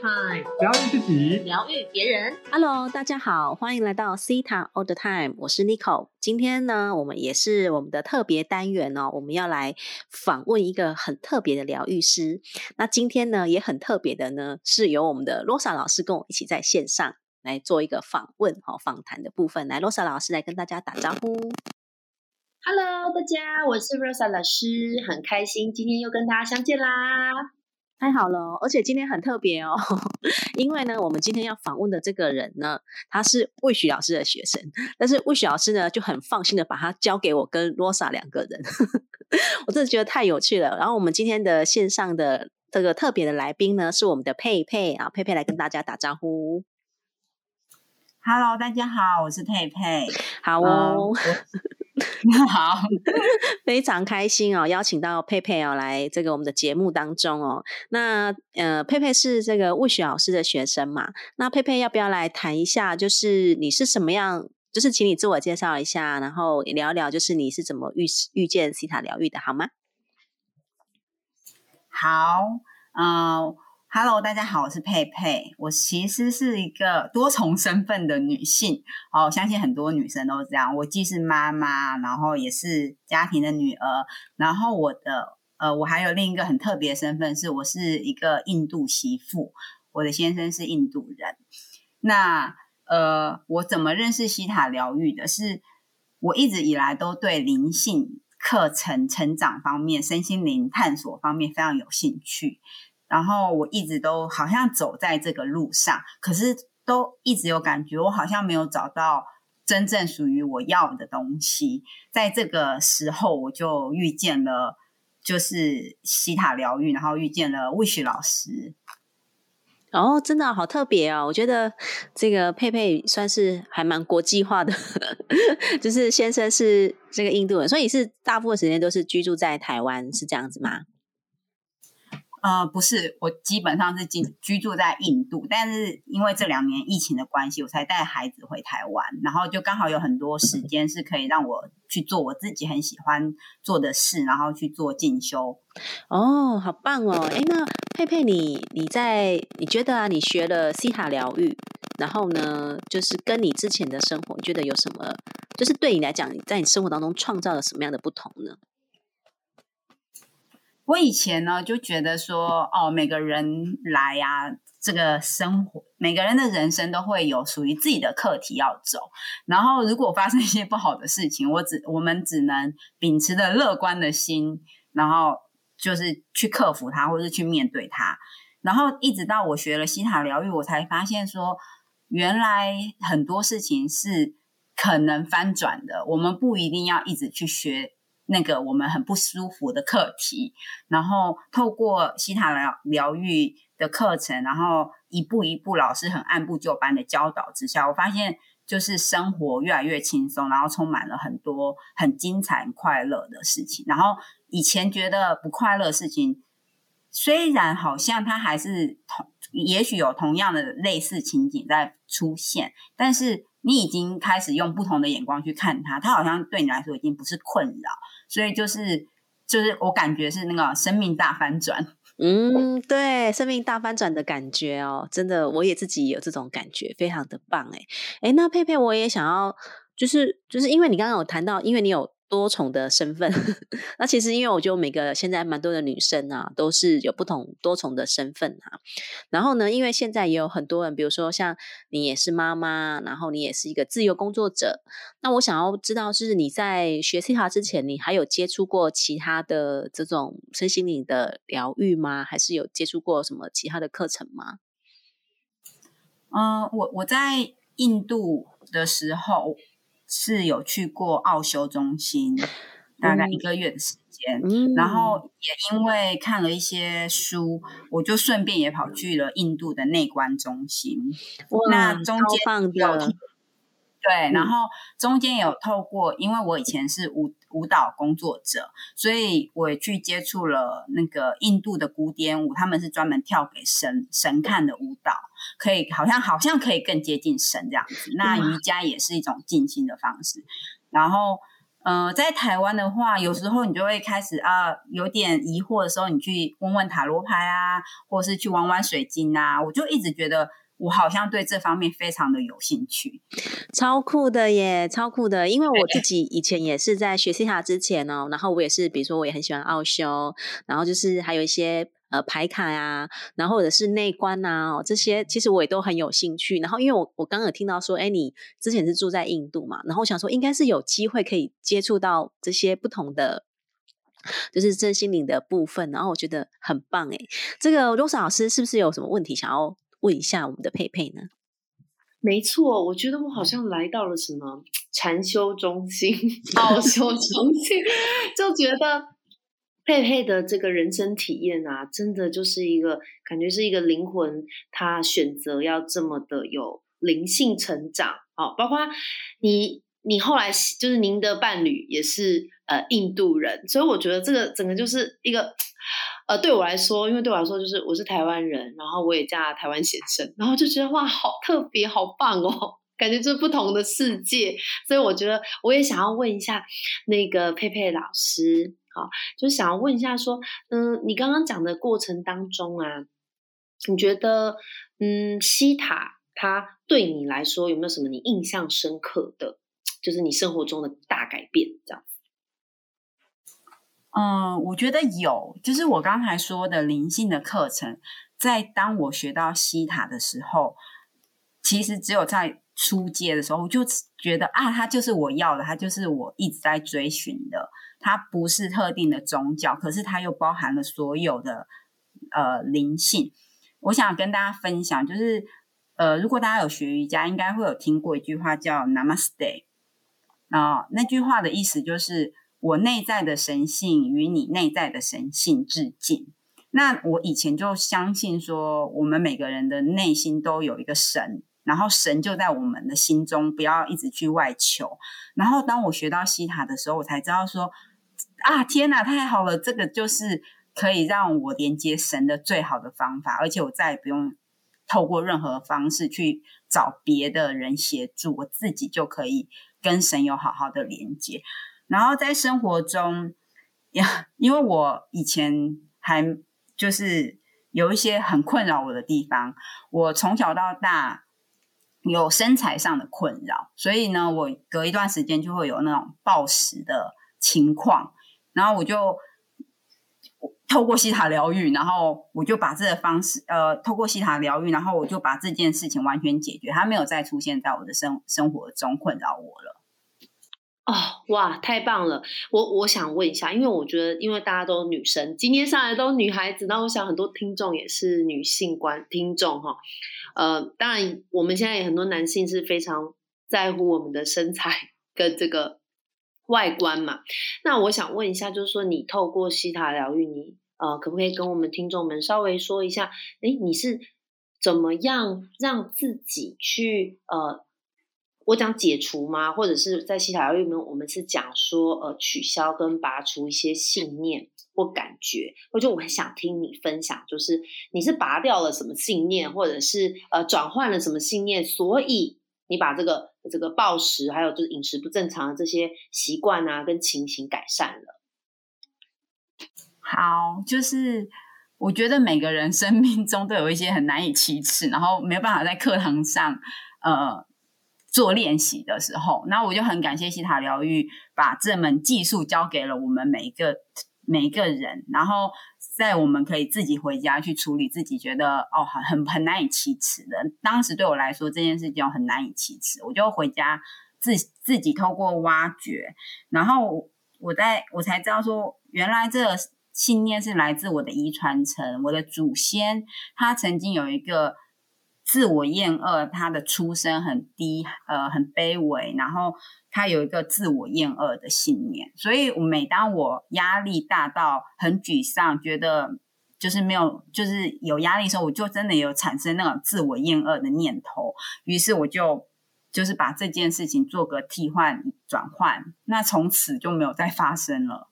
Time，疗愈自己，疗愈别人。Hello，大家好，欢迎来到 Cita All the Time，我是 Nico。今天呢，我们也是我们的特别单元哦，我们要来访问一个很特别的疗愈师。那今天呢，也很特别的呢，是由我们的 Rosa 老师跟我一起在线上来做一个访问哦，访谈的部分。来，Rosa 老师来跟大家打招呼。Hello，大家，我是 Rosa 老师，很开心今天又跟大家相见啦。太好了哦，而且今天很特别哦，因为呢，我们今天要访问的这个人呢，他是魏许老师的学生，但是魏许老师呢就很放心的把他交给我跟罗莎两个人，我真的觉得太有趣了。然后我们今天的线上的这个特别的来宾呢，是我们的佩佩啊，佩佩来跟大家打招呼。Hello，大家好，我是佩佩。好哦，好，非常开心哦，邀请到佩佩哦来这个我们的节目当中哦。那呃，佩佩是这个魏雪老师的学生嘛？那佩佩要不要来谈一下，就是你是什么样？就是请你自我介绍一下，然后聊聊，就是你是怎么遇遇见西塔疗愈的，好吗？好，呃，Hello，大家好，我是佩佩。我其实是一个多重身份的女性，哦，相信很多女生都这样。我既是妈妈，然后也是家庭的女儿，然后我的呃，我还有另一个很特别的身份，是我是一个印度媳妇，我的先生是印度人。那呃，我怎么认识西塔疗愈的？是我一直以来都对灵性课程、成长方面、身心灵探索方面非常有兴趣，然后我一直都好像走在这个路上，可是都一直有感觉，我好像没有找到真正属于我要的东西。在这个时候，我就遇见了就是西塔疗愈，然后遇见了 Wish 老师。哦，真的好特别哦！我觉得这个佩佩算是还蛮国际化的，就是先生是这个印度人，所以是大部分时间都是居住在台湾，是这样子吗？呃，不是，我基本上是居居住在印度，但是因为这两年疫情的关系，我才带孩子回台湾，然后就刚好有很多时间是可以让我去做我自己很喜欢做的事，然后去做进修。哦，好棒哦！哎，那佩佩你你在你觉得啊，你学了西塔疗愈，然后呢，就是跟你之前的生活，你觉得有什么？就是对你来讲，在你生活当中创造了什么样的不同呢？我以前呢就觉得说，哦，每个人来呀、这个生活，每个人的人生都会有属于自己的课题要走。然后，如果发生一些不好的事情，我只我们只能秉持着乐观的心，然后就是去克服它，或是去面对它。然后一直到我学了西塔疗愈，我才发现说，原来很多事情是可能翻转的。我们不一定要一直去学那个我们很不舒服的课题，然后透过西塔疗疗愈的课程，然后一步一步老师很按部就班的教导之下，我发现就是生活越来越轻松，然后充满了很多很精彩、快乐的事情。然后以前觉得不快乐的事情。虽然好像它还是同，也许有同样的类似情景在出现，但是你已经开始用不同的眼光去看他，他好像对你来说已经不是困扰，所以就是就是我感觉是那个生命大翻转。嗯，对，生命大翻转的感觉哦，真的，我也自己有这种感觉，非常的棒哎哎，那佩佩我也想要，就是就是因为你刚刚有谈到，因为你有。多重的身份，那其实因为我觉得每个现在蛮多的女生啊，都是有不同多重的身份啊。然后呢，因为现在也有很多人，比如说像你也是妈妈，然后你也是一个自由工作者。那我想要知道，是你在学西塔之前，你还有接触过其他的这种身心灵的疗愈吗？还是有接触过什么其他的课程吗？嗯、我我在印度的时候。是有去过奥修中心，大概一个月的时间，嗯、然后也因为看了一些书，我就顺便也跑去了印度的内观中心。那中间有对，然后中间有透过，因为我以前是舞舞蹈工作者，所以我也去接触了那个印度的古典舞，他们是专门跳给神神看的舞蹈。可以，好像好像可以更接近神这样子。那瑜伽也是一种静心的方式。然后，呃，在台湾的话，有时候你就会开始啊，有点疑惑的时候，你去问问塔罗牌啊，或是去玩玩水晶啊，我就一直觉得。我好像对这方面非常的有兴趣，超酷的耶，超酷的！因为我自己以前也是在学西塔之前哦，然后我也是，比如说我也很喜欢奥修，然后就是还有一些呃牌卡呀，然后或者是内观呐，这些其实我也都很有兴趣。然后因为我我刚刚有听到说，哎，你之前是住在印度嘛，然后我想说应该是有机会可以接触到这些不同的，就是真心灵的部分，然后我觉得很棒哎。这个罗莎老师是不是有什么问题想要？问一下我们的佩佩呢？没错，我觉得我好像来到了什么禅修中心、奥修中心，就觉得佩佩的这个人生体验啊，真的就是一个感觉是一个灵魂，他选择要这么的有灵性成长哦。包括你，你后来就是您的伴侣也是呃印度人，所以我觉得这个整个就是一个。呃，对我来说，因为对我来说，就是我是台湾人，然后我也嫁台湾先生，然后就觉得哇，好特别，好棒哦，感觉就是不同的世界。所以我觉得我也想要问一下那个佩佩老师，好，就是想要问一下说，嗯，你刚刚讲的过程当中啊，你觉得，嗯，西塔它对你来说有没有什么你印象深刻的，就是你生活中的大改变这样？嗯，我觉得有，就是我刚才说的灵性的课程，在当我学到西塔的时候，其实只有在初阶的时候，我就觉得啊，它就是我要的，它就是我一直在追寻的。它不是特定的宗教，可是它又包含了所有的呃灵性。我想跟大家分享，就是呃，如果大家有学瑜伽，应该会有听过一句话叫 Namaste 啊，那句话的意思就是。我内在的神性与你内在的神性致敬。那我以前就相信说，我们每个人的内心都有一个神，然后神就在我们的心中，不要一直去外求。然后当我学到西塔的时候，我才知道说，啊，天哪，太好了！这个就是可以让我连接神的最好的方法，而且我再也不用透过任何方式去找别的人协助，我自己就可以跟神有好好的连接。然后在生活中，呀，因为我以前还就是有一些很困扰我的地方，我从小到大有身材上的困扰，所以呢，我隔一段时间就会有那种暴食的情况，然后我就透过西塔疗愈，然后我就把这个方式，呃，透过西塔疗愈，然后我就把这件事情完全解决，它没有再出现在我的生生活中困扰我了。哦，哇，太棒了！我我想问一下，因为我觉得，因为大家都女生，今天上来都女孩子，那我想很多听众也是女性观听众哈。呃，当然，我们现在也很多男性是非常在乎我们的身材 跟这个外观嘛。那我想问一下，就是说，你透过西塔疗愈，你呃，可不可以跟我们听众们稍微说一下，哎，你是怎么样让自己去呃？我讲解除吗？或者是在西塔疗愈里面，我们是讲说，呃，取消跟拔除一些信念或感觉。我就我很想听你分享，就是你是拔掉了什么信念，或者是呃转换了什么信念，所以你把这个这个暴食，还有就是饮食不正常的这些习惯啊，跟情形改善了。好，就是我觉得每个人生命中都有一些很难以启齿，然后没有办法在课堂上，呃。做练习的时候，那我就很感谢西塔疗愈，把这门技术教给了我们每一个每一个人，然后在我们可以自己回家去处理自己觉得哦很很难以启齿的。当时对我来说这件事情很难以启齿，我就回家自自己透过挖掘，然后我在我才知道说，原来这信念是来自我的遗传层，我的祖先他曾经有一个。自我厌恶，他的出身很低，呃，很卑微，然后他有一个自我厌恶的信念，所以每当我压力大到很沮丧，觉得就是没有，就是有压力的时候，我就真的有产生那种自我厌恶的念头，于是我就就是把这件事情做个替换转换，那从此就没有再发生了。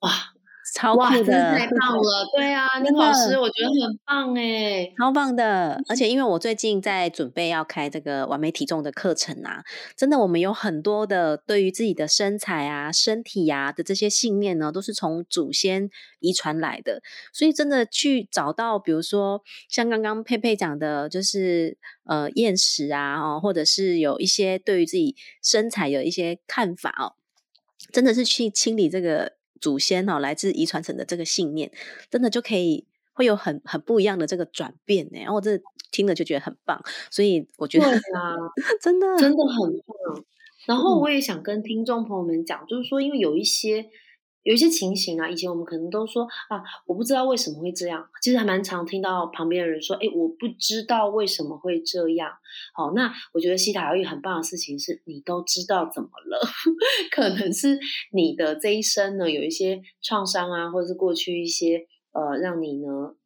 哇！超哇，酷真的的，太棒了！对啊，真的林老师，我觉得很棒哎。超棒的！而且因为我最近在准备要开这个完美体重的课程啊，真的我们有很多的对于自己的身材啊、身体啊的这些信念呢，都是从祖先遗传来的。所以真的去找到，比如说像刚刚佩佩讲的，就是呃厌食啊，哦，或者是有一些对于自己身材有一些看法哦，真的是去清理这个祖先哦，来自遗传层的这个信念，真的就可以会有很很不一样的这个转变呢。然后我这听了就觉得很棒，所以我觉得对啊，真的真的很棒。然后嗯我也想跟听众朋友们讲，就是说，因为有一些有一些情形啊，以前我们可能都说啊，我不知道为什么会这样。其实还蛮常听到旁边的人说，哎，我不知道为什么会这样。好，那我觉得西塔疗愈很棒的事情是，你都知道怎么了，可能是你的这一生呢有一些创伤啊，或者是过去一些呃让你呢。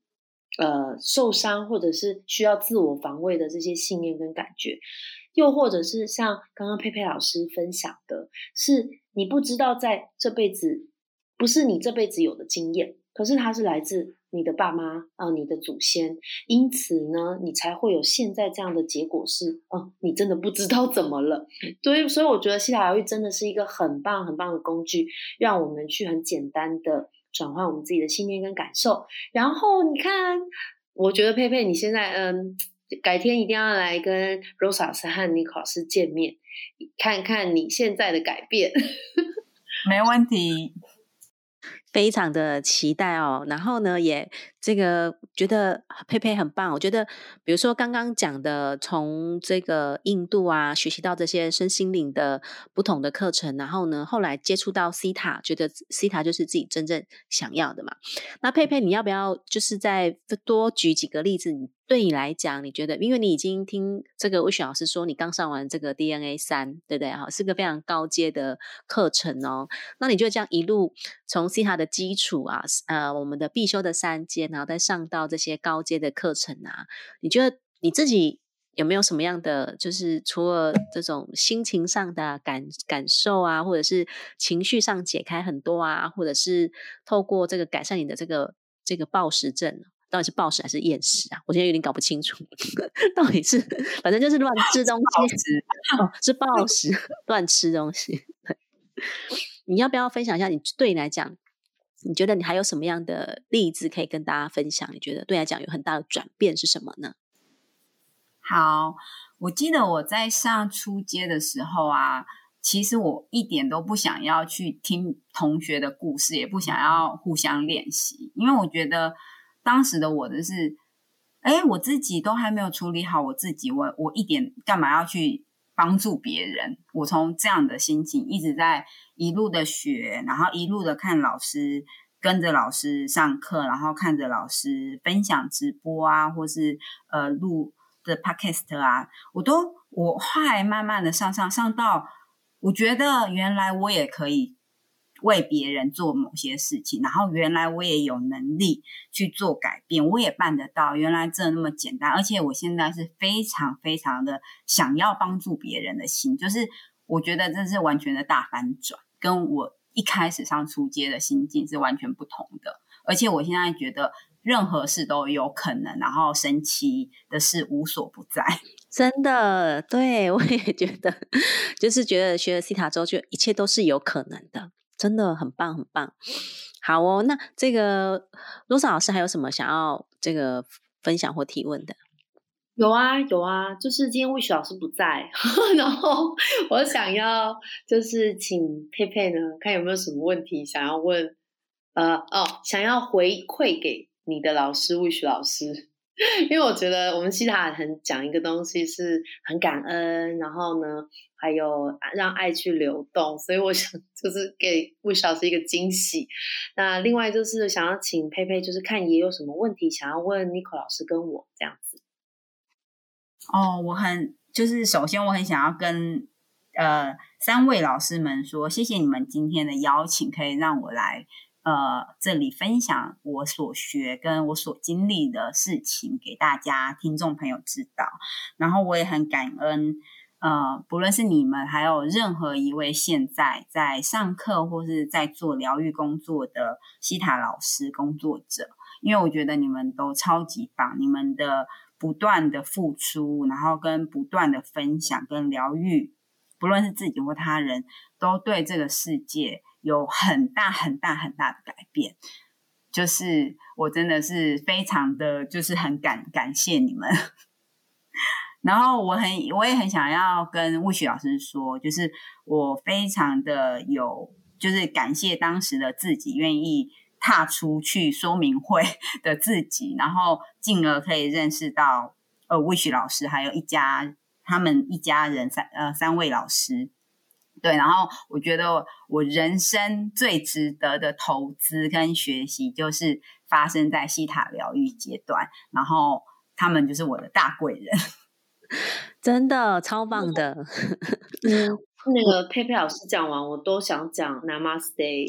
呃，受伤或者是需要自我防卫的这些信念跟感觉，又或者是像刚刚佩佩老师分享的，是你不知道在这辈子不是你这辈子有的经验，可是它是来自你的爸妈啊、呃你的祖先，因此呢，你才会有现在这样的结果是，哦、你真的不知道怎么了。所以，所以我觉得西塔疗愈真的是一个很棒很棒的工具，让我们去很简单的转换我们自己的信念跟感受。然后你看，我觉得佩佩你现在嗯。改天一定要来跟 Rose 老师和尼克老师见面，看看你现在的改变。没问题。非常的期待哦。然后呢，也这个觉得佩佩很棒。我觉得，比如说刚刚讲的，从这个印度啊学习到这些身心灵的不同的课程，然后呢，后来接触到西塔，觉得西塔就是自己真正想要的嘛。那佩佩，你要不要就是再多举几个例子？你对你来讲，你觉得，因为你已经听这个魏雪老师说，你刚上完这个 DNA 三，对不对？哈，是个非常高阶的课程哦。那你就这样一路从西塔的基础啊，呃，我们的必修的三阶呢，然后再上到这些高阶的课程啊，你觉得你自己有没有什么样的，就是除了这种心情上的感感受啊，或者是情绪上解开很多啊，或者是透过这个改善你的这个这个暴食症？到底是暴食还是厌食啊？我现在有点搞不清楚，到底是反正就是乱吃东西，哦，是暴食，乱吃东西。你要不要分享一下？你对你来讲，你觉得你还有什么样的例子可以跟大家分享？你觉得对你来讲有很大的转变是什么呢？好，我记得我在上初阶的时候啊，其实我一点都不想要去听同学的故事，也不想要互相练习，因为我觉得当时的我的是，哎，我自己都还没有处理好我自己，我我一点干嘛要去帮助别人？我从这样的心情一直在一路的学，然后一路的看老师。跟着老师上课，然后看着老师分享直播啊，或是呃录的 podcast 啊，我都我后来慢慢的上上上到，我觉得原来我也可以为别人做某些事情，然后原来我也有能力去做改变，我也办得到，原来真的那么简单，而且我现在是非常非常的想要帮助别人的心，就是我觉得这是完全的大反转，跟我。一开始上初阶的心境是完全不同的，而且我现在觉得任何事都有可能，然后神奇的事无所不在。真的，对我也觉得，就是觉得学了西塔之后，就一切都是有可能的，真的很棒，很棒。好哦，那这个罗莎老师还有什么想要这个分享或提问的？有啊有啊，就是今天 wish 老师不在，然后我想要就是请佩佩呢，看有没有什么问题想要问，呃哦，想要回馈给你的老师 wish 老师，因为我觉得我们西塔很讲一个东西是很感恩，然后呢还有让爱去流动，所以我想 就是给 wish 老师一个惊喜。那另外就是想要请佩佩，就是看也有什么问题想要问 Nico 老师跟我这样子。哦，我很就是首先我很想要跟呃三位老师们说，谢谢你们今天的邀请，可以让我来呃这里分享我所学跟我所经历的事情给大家听众朋友知道。然后我也很感恩呃，不论是你们，还有任何一位现在在上课或是在做疗愈工作的西塔老师工作者，因为我觉得你们都超级棒，你们的不断的付出，然后跟不断的分享跟疗愈，不论是自己或他人，都对这个世界有很大很大很大的改变。就是我真的是非常的就是很感感谢你们。然后我很，我也很想要跟魏许老师说，就是我非常的有，就是感谢当时的自己愿意踏出去说明会的自己，然后进而可以认识到呃魏许老师，还有一家他们一家人三呃三位老师，对，然后我觉得我人生最值得的投资跟学习，就是发生在西塔疗愈阶段，然后他们就是我的大贵人。真的超棒的，嗯，那个佩佩老师讲完，我都想讲 Namaste。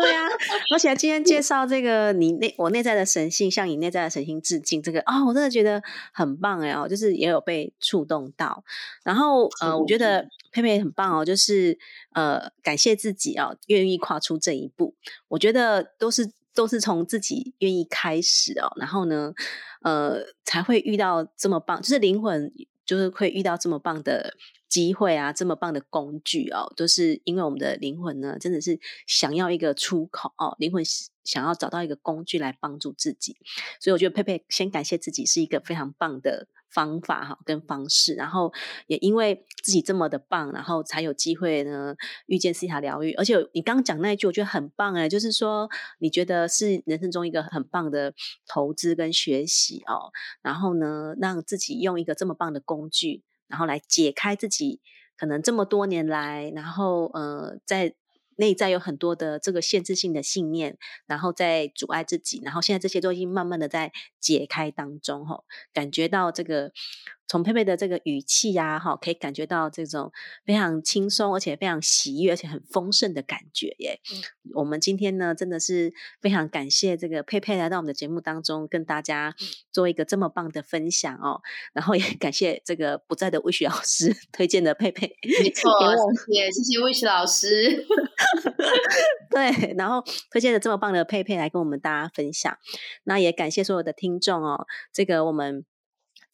对啊，而且今天介绍这个你内我内在的神性，向你内在的神性致敬，这个啊，我真的觉得很棒哎哦，就是也有被触动到。然后呃，我觉得佩佩很棒哦，就是呃，感谢自己哦，愿意跨出这一步。我觉得都是。都是从自己愿意开始哦，然后呢，呃，才会遇到这么棒，就是灵魂，就是会遇到这么棒的机会啊，这么棒的工具哦，都是因为我们的灵魂呢，真的是想要一个出口哦，灵魂想要找到一个工具来帮助自己，所以我觉得佩佩先感谢自己是一个非常棒的。方法哈跟方式，然后也因为自己这么的棒，然后才有机会呢遇见西塔疗愈。而且你刚刚讲那一句，我觉得很棒哎，就是说你觉得是人生中一个很棒的投资跟学习哦。然后呢，让自己用一个这么棒的工具，然后来解开自己可能这么多年来，然后呃在。内在有很多的这个限制性的信念，然后在阻碍自己，然后现在这些都已经慢慢的在解开当中，吼，感觉到这个从佩佩的这个语气呀，哈，可以感觉到这种非常轻松而且非常喜悦而且很丰盛的感觉耶。我们今天呢，真的是非常感谢这个佩佩来到我们的节目当中，跟大家做一个这么棒的分享哦。然后也感谢这个不在的魏雪老师 推荐的佩佩，没错，谢谢谢谢魏雪老师。对，然后推荐了这么棒的佩佩来跟我们大家分享，那也感谢所有的听众哦。这个我们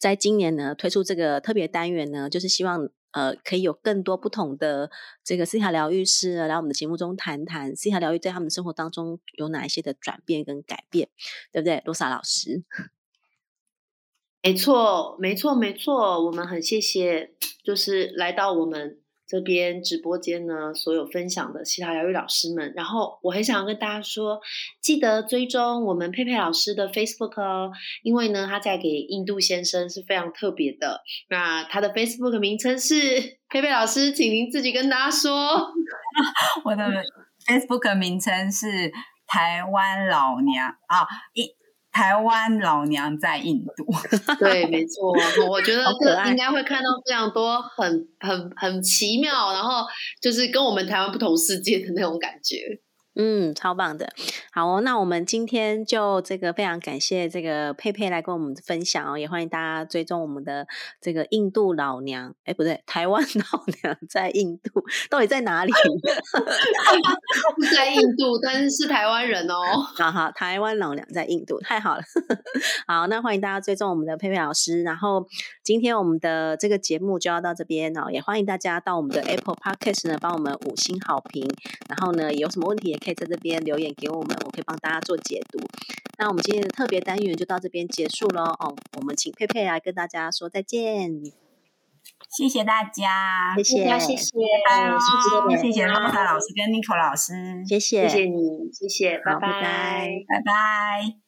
在今年呢推出这个特别单元呢，就是希望呃可以有更多不同的这个思塔疗愈师来我们的节目中谈谈思塔疗愈在他们生活当中有哪一些的转变跟改变，对不对，罗莎老师？没错，没错，没错，我们很谢谢，就是来到我们。这边直播间呢，所有分享的其他疗愈老师们，然后我很想要跟大家说，记得追踪我们佩佩老师的 Facebook 哦，因为呢，他在给印度先生是非常特别的。那他的 Facebook 名称是佩佩老师，请您自己跟大家说。我的 Facebook 名称是台湾老娘啊一。台湾老娘在印度，对，没错，我觉得这应该会看到非常多很很很奇妙，然后就是跟我们台湾不同世界的那种感觉。嗯，超棒的，好哦。那我们今天就这个非常感谢这个佩佩来跟我们分享哦，也欢迎大家追踪我们的这个印度老娘，哎，不对，台湾老娘在印度，到底在哪里？在印度，但是是台湾人哦。好好，台湾老娘在印度，太好了。好，那欢迎大家追踪我们的佩佩老师。然后今天我们的这个节目就要到这边哦，也欢迎大家到我们的 Apple Podcast 呢，帮我们五星好评。然后呢，有什么问题也？可以在这边留言给我们，我可以帮大家做解读。那我们今天的特别单元就到这边结束了。哦，我们请佩佩来跟大家说再见。谢谢大家，谢谢，谢谢，谢谢，谢谢洛萨老师跟 Nico 老师，谢谢，谢谢你，谢谢，拜拜，拜拜。